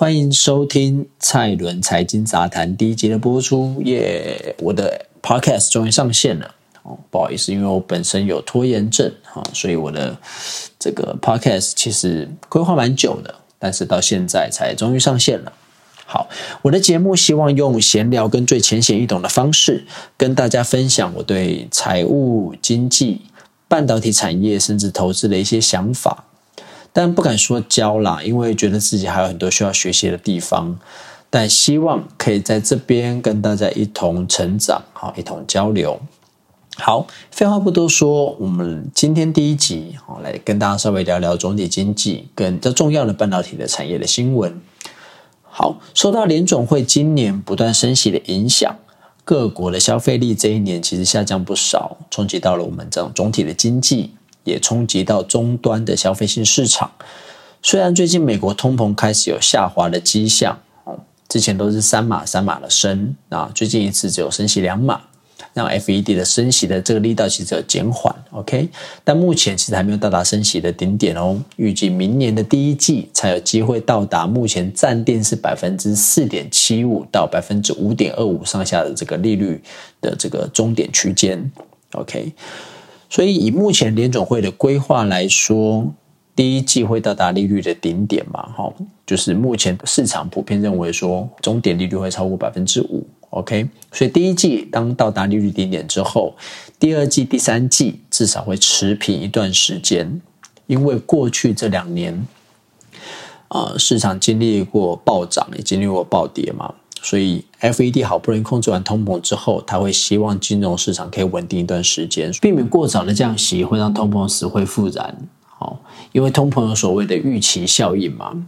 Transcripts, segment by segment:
欢迎收听蔡伦财经杂谈第一集的播出。耶，我的 podcast 终于上线了。哦，不好意思，因为我本身有拖延症哈，所以我的这个 podcast 其实规划蛮久的，但是到现在才终于上线了。好，我的节目希望用闲聊跟最浅显易懂的方式，跟大家分享我对财务、经济、半导体产业甚至投资的一些想法。但不敢说教啦，因为觉得自己还有很多需要学习的地方。但希望可以在这边跟大家一同成长，好，一同交流。好，废话不多说，我们今天第一集，好，来跟大家稍微聊聊总体经济跟这重要的半导体的产业的新闻。好，受到联总会今年不断升息的影响，各国的消费力这一年其实下降不少，冲击到了我们这种总体的经济。也冲击到终端的消费性市场。虽然最近美国通膨开始有下滑的迹象，之前都是三码三码的升，啊，最近一次只有升息两码，让 FED 的升息的这个力道其实有减缓。OK，但目前其实还没有到达升息的顶点哦，预计明年的第一季才有机会到达目前暂定是百分之四点七五到百分之五点二五上下的这个利率的这个终点区间。OK。所以，以目前联总会的规划来说，第一季会到达利率的顶点嘛？哈，就是目前市场普遍认为说，终点利率会超过百分之五。OK，所以第一季当到达利率顶点之后，第二季、第三季至少会持平一段时间，因为过去这两年，啊，市场经历过暴涨，也经历过暴跌嘛。所以，FED 好不容易控制完通膨之后，他会希望金融市场可以稳定一段时间，避免过早的降息会让通膨死灰复燃。好，因为通膨有所谓的预期效应嘛。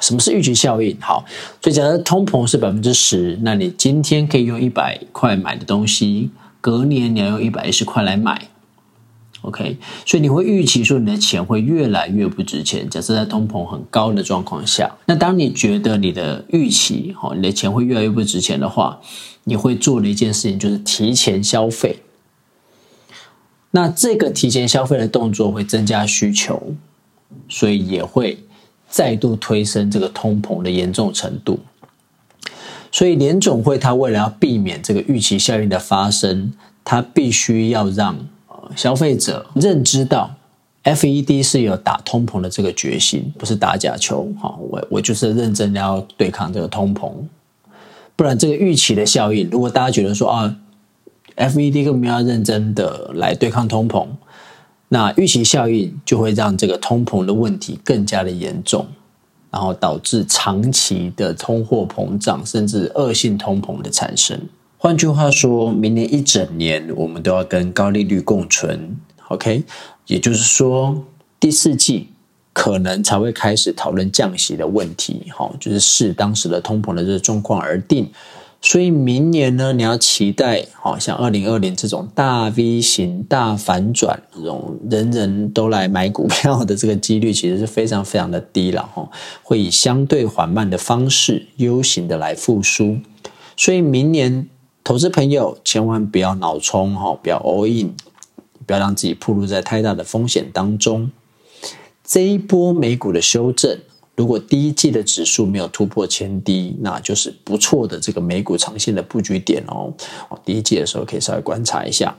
什么是预期效应？好，所以假设通膨是百分之十，那你今天可以用一百块买的东西，隔年你要用一百一十块来买。OK，所以你会预期说你的钱会越来越不值钱。假设在通膨很高的状况下，那当你觉得你的预期，哦，你的钱会越来越不值钱的话，你会做的一件事情就是提前消费。那这个提前消费的动作会增加需求，所以也会再度推升这个通膨的严重程度。所以联总会它为了要避免这个预期效应的发生，它必须要让。消费者认知到，FED 是有打通膨的这个决心，不是打假球。哈，我我就是认真要对抗这个通膨，不然这个预期的效应，如果大家觉得说啊，FED 根本要认真的来对抗通膨，那预期效应就会让这个通膨的问题更加的严重，然后导致长期的通货膨胀，甚至恶性通膨的产生。换句话说，明年一整年我们都要跟高利率共存，OK？也就是说，第四季可能才会开始讨论降息的问题，哈，就是视当时的通膨的这个状况而定。所以明年呢，你要期待，好像二零二零这种大 V 型大反转，这种人人都来买股票的这个几率，其实是非常非常的低了，哈，会以相对缓慢的方式，U 型的来复苏。所以明年。投资朋友千万不要脑冲哈，不要 all in，不要让自己暴露在太大的风险当中。这一波美股的修正，如果第一季的指数没有突破前低，那就是不错的这个美股长线的布局点哦。第一季的时候可以稍微观察一下。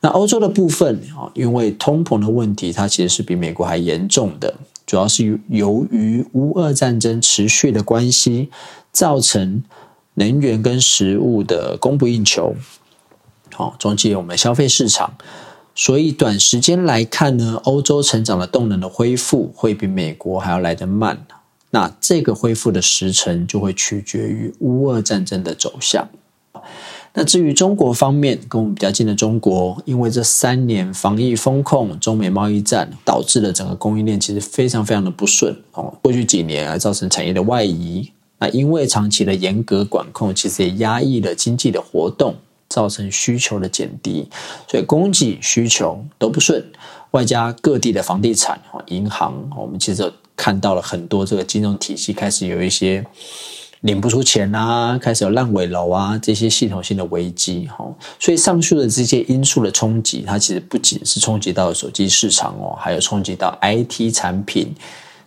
那欧洲的部分啊，因为通膨的问题，它其实是比美国还严重的，主要是由于乌俄战争持续的关系造成。能源跟食物的供不应求，好，终结我们消费市场。所以短时间来看呢，欧洲成长的动能的恢复会比美国还要来得慢。那这个恢复的时程就会取决于乌俄战争的走向。那至于中国方面，跟我们比较近的中国，因为这三年防疫风控、中美贸易战，导致了整个供应链其实非常非常的不顺哦。过去几年啊，造成产业的外移。那因为长期的严格管控，其实也压抑了经济的活动，造成需求的减低，所以供给需求都不顺，外加各地的房地产、银行，我们其实看到了很多这个金融体系开始有一些领不出钱啊，开始有烂尾楼啊这些系统性的危机，哈，所以上述的这些因素的冲击，它其实不仅是冲击到手机市场哦，还有冲击到 IT 产品。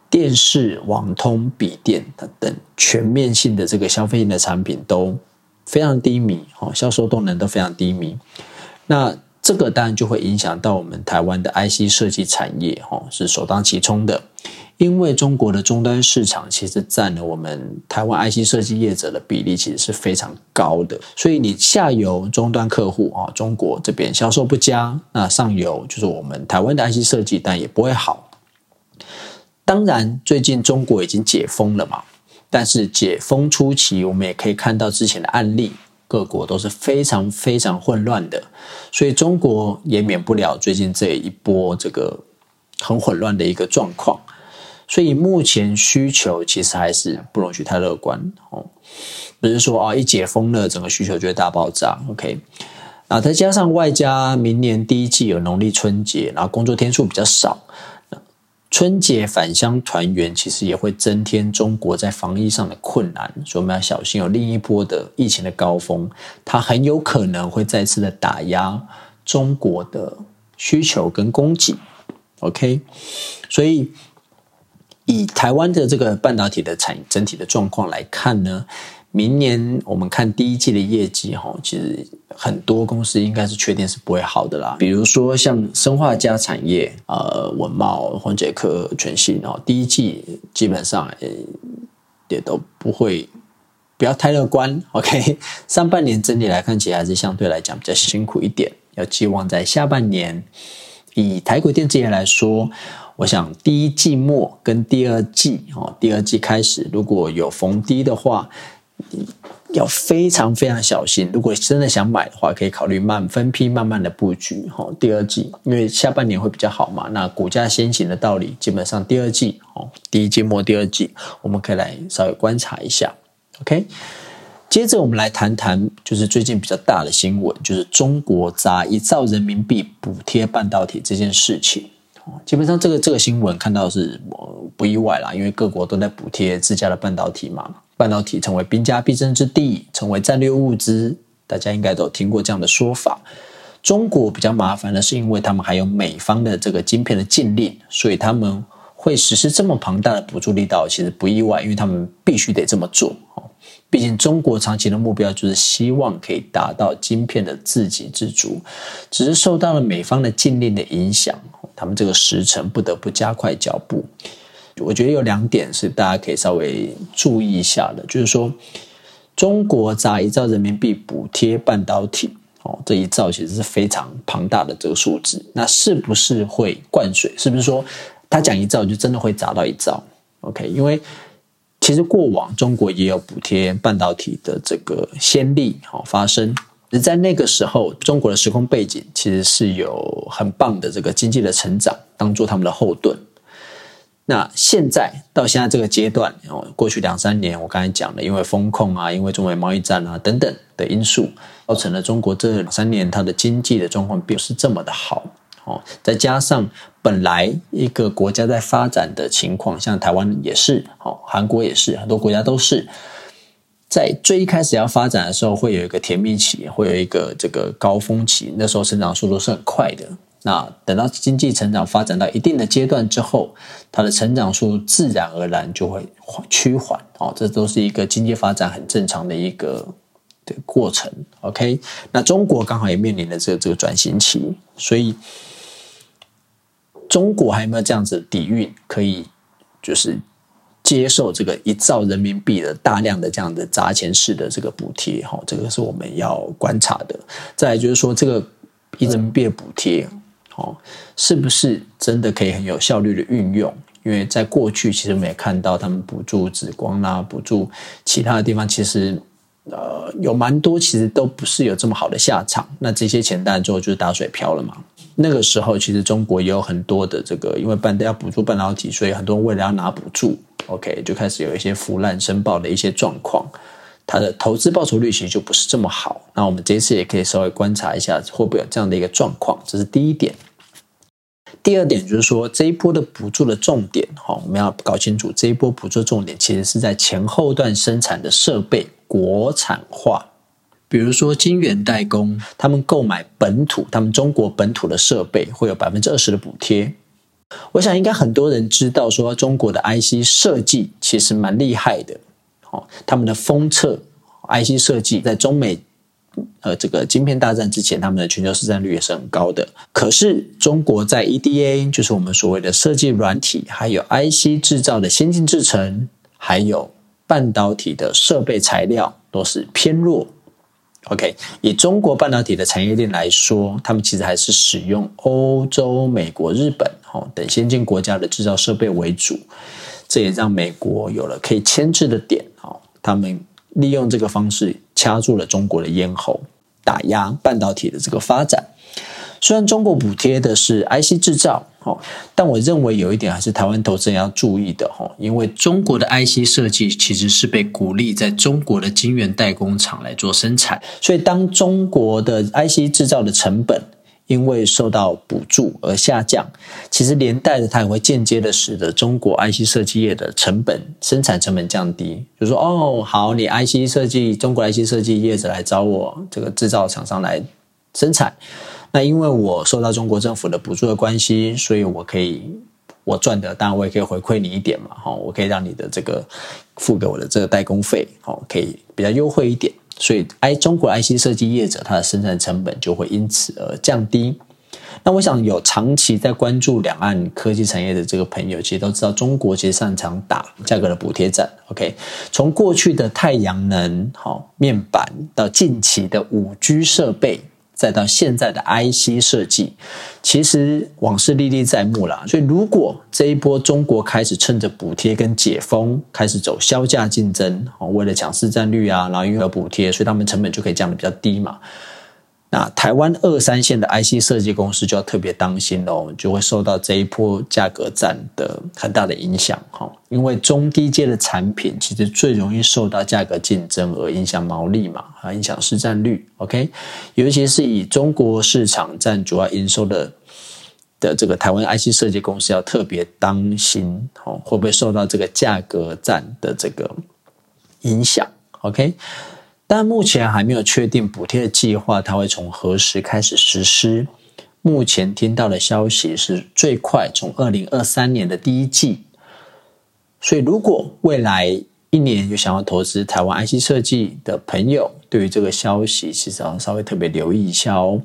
电视、网通、笔电等等全面性的这个消费性的产品都非常低迷，哦，销售动能都非常低迷。那这个当然就会影响到我们台湾的 IC 设计产业，哈，是首当其冲的。因为中国的终端市场其实占了我们台湾 IC 设计业者的比例，其实是非常高的。所以你下游终端客户啊，中国这边销售不佳，那上游就是我们台湾的 IC 设计，但也不会好。当然，最近中国已经解封了嘛，但是解封初期，我们也可以看到之前的案例。各国都是非常非常混乱的，所以中国也免不了最近这一波这个很混乱的一个状况。所以目前需求其实还是不容许太乐观哦，不是说啊一解封了整个需求就会大爆炸。OK，啊再加上外加明年第一季有农历春节，然后工作天数比较少。春节返乡团圆，其实也会增添中国在防疫上的困难，所以我们要小心有另一波的疫情的高峰，它很有可能会再次的打压中国的需求跟供给。OK，所以以台湾的这个半导体的产整体的状况来看呢。明年我们看第一季的业绩，哈，其实很多公司应该是确定是不会好的啦。比如说像生化加产业，呃，文茂、宏杰科、全新哦，第一季基本上也都不会，不要太乐观。OK，上半年整体来看，其实还是相对来讲比较辛苦一点。要寄望在下半年，以台股电子业来说，我想第一季末跟第二季哦，第二季开始如果有逢低的话。要非常非常小心。如果真的想买的话，可以考虑慢分批、慢慢的布局。哈，第二季因为下半年会比较好嘛。那股价先行的道理，基本上第二季哦，第一季末、第二季，我们可以来稍微观察一下。OK，接着我们来谈谈，就是最近比较大的新闻，就是中国砸一兆人民币补贴半导体这件事情。基本上这个这个新闻看到是不意外啦，因为各国都在补贴自家的半导体嘛，半导体成为兵家必争之地，成为战略物资，大家应该都听过这样的说法。中国比较麻烦的是，因为他们还有美方的这个晶片的禁令，所以他们会实施这么庞大的补助力道，其实不意外，因为他们必须得这么做。毕竟中国长期的目标就是希望可以达到晶片的自给自足，只是受到了美方的禁令的影响。他们这个时程不得不加快脚步。我觉得有两点是大家可以稍微注意一下的，就是说，中国砸一兆人民币补贴半导体，哦，这一兆其实是非常庞大的这个数字。那是不是会灌水？是不是说他讲一兆就真的会砸到一兆？OK，因为其实过往中国也有补贴半导体的这个先例，好发生。在那个时候，中国的时空背景其实是有很棒的这个经济的成长，当做他们的后盾。那现在到现在这个阶段，哦，过去两三年，我刚才讲了，因为风控啊，因为中美贸易战啊等等的因素，造成了中国这两三年它的经济的状况并不是这么的好。哦，再加上本来一个国家在发展的情况，像台湾也是，哦，韩国也是，很多国家都是。在最一开始要发展的时候，会有一个甜蜜期，会有一个这个高峰期，那时候成长速度是很快的。那等到经济成长发展到一定的阶段之后，它的成长速度自然而然就会趋缓。哦，这都是一个经济发展很正常的一个的过程。OK，那中国刚好也面临了这个这个转型期，所以中国还有没有这样子的底蕴，可以就是？接受这个一兆人民币的大量的这样的砸钱式的这个补贴，哈，这个是我们要观察的。再就是说，这个一人民币的补贴，哦，是不是真的可以很有效率的运用？因为在过去，其实我们也看到他们补助紫光啦，补助其他的地方，其实呃有蛮多，其实都不是有这么好的下场。那这些钱当然最后就是打水漂了嘛。那个时候，其实中国也有很多的这个，因为半要补助半导体，所以很多人为了要拿补助。OK，就开始有一些腐烂申报的一些状况，它的投资报酬率其实就不是这么好。那我们这次也可以稍微观察一下，会不会有这样的一个状况？这是第一点。第二点就是说，这一波的补助的重点，哈，我们要搞清楚这一波补助重点其实是在前后段生产的设备国产化，比如说晶圆代工，他们购买本土，他们中国本土的设备会有百分之二十的补贴。我想应该很多人知道，说中国的 IC 设计其实蛮厉害的。哦，他们的封测 IC 设计在中美呃这个晶片大战之前，他们的全球市占率也是很高的。可是中国在 EDA，就是我们所谓的设计软体，还有 IC 制造的先进制程，还有半导体的设备材料，都是偏弱。OK，以中国半导体的产业链来说，他们其实还是使用欧洲、美国、日本哦等先进国家的制造设备为主，这也让美国有了可以牵制的点。他们利用这个方式掐住了中国的咽喉，打压半导体的这个发展。虽然中国补贴的是 IC 制造，哦，但我认为有一点还是台湾投资人要注意的，哈，因为中国的 IC 设计其实是被鼓励在中国的晶圆代工厂来做生产，所以当中国的 IC 制造的成本因为受到补助而下降，其实连带的它也会间接的使得中国 IC 设计业的成本生产成本降低，就说哦，好，你 IC 设计中国 IC 设计业者来找我这个制造厂商来生产。那因为我受到中国政府的补助的关系，所以我可以我赚的，当然我也可以回馈你一点嘛，哈，我可以让你的这个付给我的这个代工费，哦，可以比较优惠一点，所以 I 中国 IC 设计业者他的生产成本就会因此而降低。那我想有长期在关注两岸科技产业的这个朋友，其实都知道中国其实擅长打价格的补贴战。OK，从过去的太阳能、好面板到近期的五 G 设备。再到现在的 IC 设计，其实往事历历在目啦。所以，如果这一波中国开始趁着补贴跟解封，开始走销价竞争，哦，为了抢市占率啊，然后因为有补贴，所以他们成本就可以降的比较低嘛。那台湾二三线的 IC 设计公司就要特别当心喽，就会受到这一波价格战的很大的影响哈。因为中低阶的产品其实最容易受到价格竞争而影响毛利嘛，啊，影响市占率。OK，尤其是以中国市场占主要营收的的这个台湾 IC 设计公司要特别当心哦，会不会受到这个价格战的这个影响？OK。但目前还没有确定补贴的计划，它会从何时开始实施？目前听到的消息是最快从二零二三年的第一季。所以，如果未来一年有想要投资台湾 IC 设计的朋友，对于这个消息其实要稍微特别留意一下哦。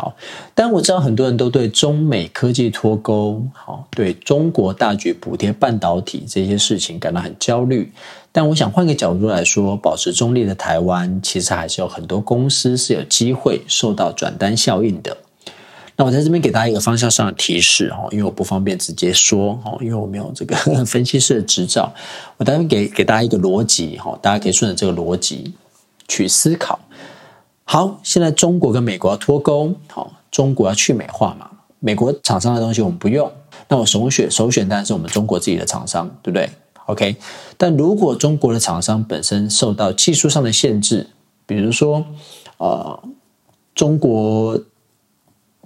好，但我知道很多人都对中美科技脱钩，好，对中国大举补贴半导体这些事情感到很焦虑。但我想换个角度来说，保持中立的台湾，其实还是有很多公司是有机会受到转单效应的。那我在这边给大家一个方向上的提示哈，因为我不方便直接说哈，因为我没有这个 分析师的执照，我当然给给大家一个逻辑哈，大家可以顺着这个逻辑去思考。好，现在中国跟美国要脱钩，好，中国要去美化嘛？美国厂商的东西我们不用，那我首选首选当然是我们中国自己的厂商，对不对？OK，但如果中国的厂商本身受到技术上的限制，比如说，呃，中国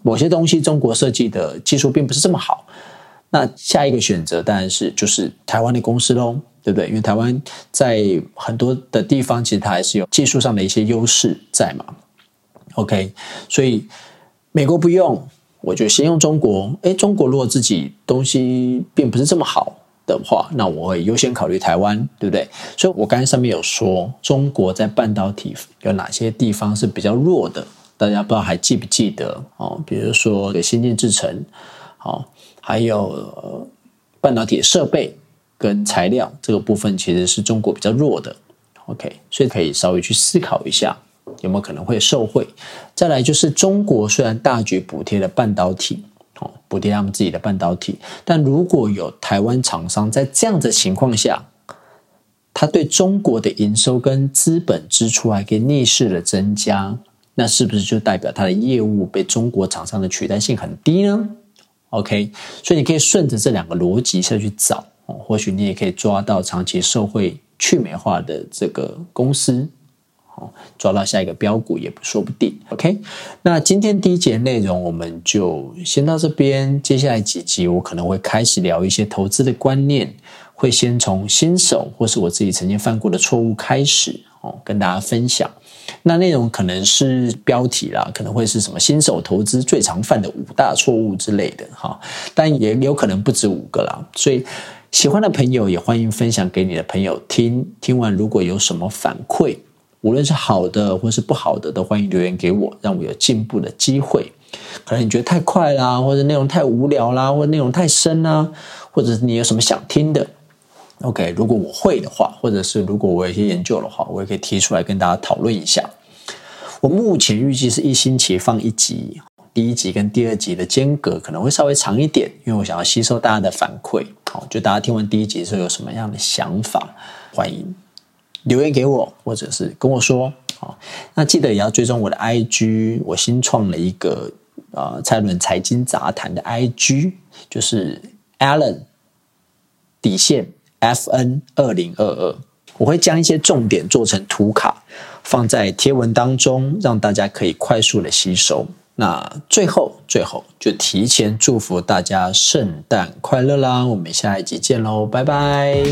某些东西中国设计的技术并不是这么好，那下一个选择当然是就是台湾的公司喽。对不对？因为台湾在很多的地方，其实它还是有技术上的一些优势在嘛。OK，所以美国不用，我就先用中国。哎，中国如果自己东西并不是这么好的话，那我会优先考虑台湾，对不对？所以我刚才上面有说，中国在半导体有哪些地方是比较弱的？大家不知道还记不记得哦？比如说先进制程，好，还有半导体设备。跟材料这个部分其实是中国比较弱的，OK，所以可以稍微去思考一下有没有可能会受贿。再来就是中国虽然大举补贴了半导体，哦，补贴他们自己的半导体，但如果有台湾厂商在这样的情况下，他对中国的营收跟资本支出还可以逆势的增加，那是不是就代表他的业务被中国厂商的取代性很低呢？OK，所以你可以顺着这两个逻辑下去找。或许你也可以抓到长期受贿去美化的这个公司，哦，抓到下一个标股也不说不定。OK，那今天第一节内容我们就先到这边，接下来几集我可能会开始聊一些投资的观念，会先从新手或是我自己曾经犯过的错误开始哦，跟大家分享。那内容可能是标题啦，可能会是什么新手投资最常犯的五大错误之类的哈，但也有可能不止五个啦。所以喜欢的朋友也欢迎分享给你的朋友听。听完如果有什么反馈，无论是好的或是不好的，都欢迎留言给我，让我有进步的机会。可能你觉得太快啦，或者内容太无聊啦，或者内容太深啦，或者是你有什么想听的。OK，如果我会的话，或者是如果我有一些研究的话，我也可以提出来跟大家讨论一下。我目前预计是一星期放一集，第一集跟第二集的间隔可能会稍微长一点，因为我想要吸收大家的反馈。好，就大家听完第一集之后有什么样的想法，欢迎留言给我，或者是跟我说。好，那记得也要追踪我的 IG，我新创了一个呃蔡伦财经杂谈的 IG，就是 Allen 底线。F N 二零二二，我会将一些重点做成图卡，放在贴文当中，让大家可以快速的吸收。那最后最后就提前祝福大家圣诞快乐啦我们下一集见喽拜拜。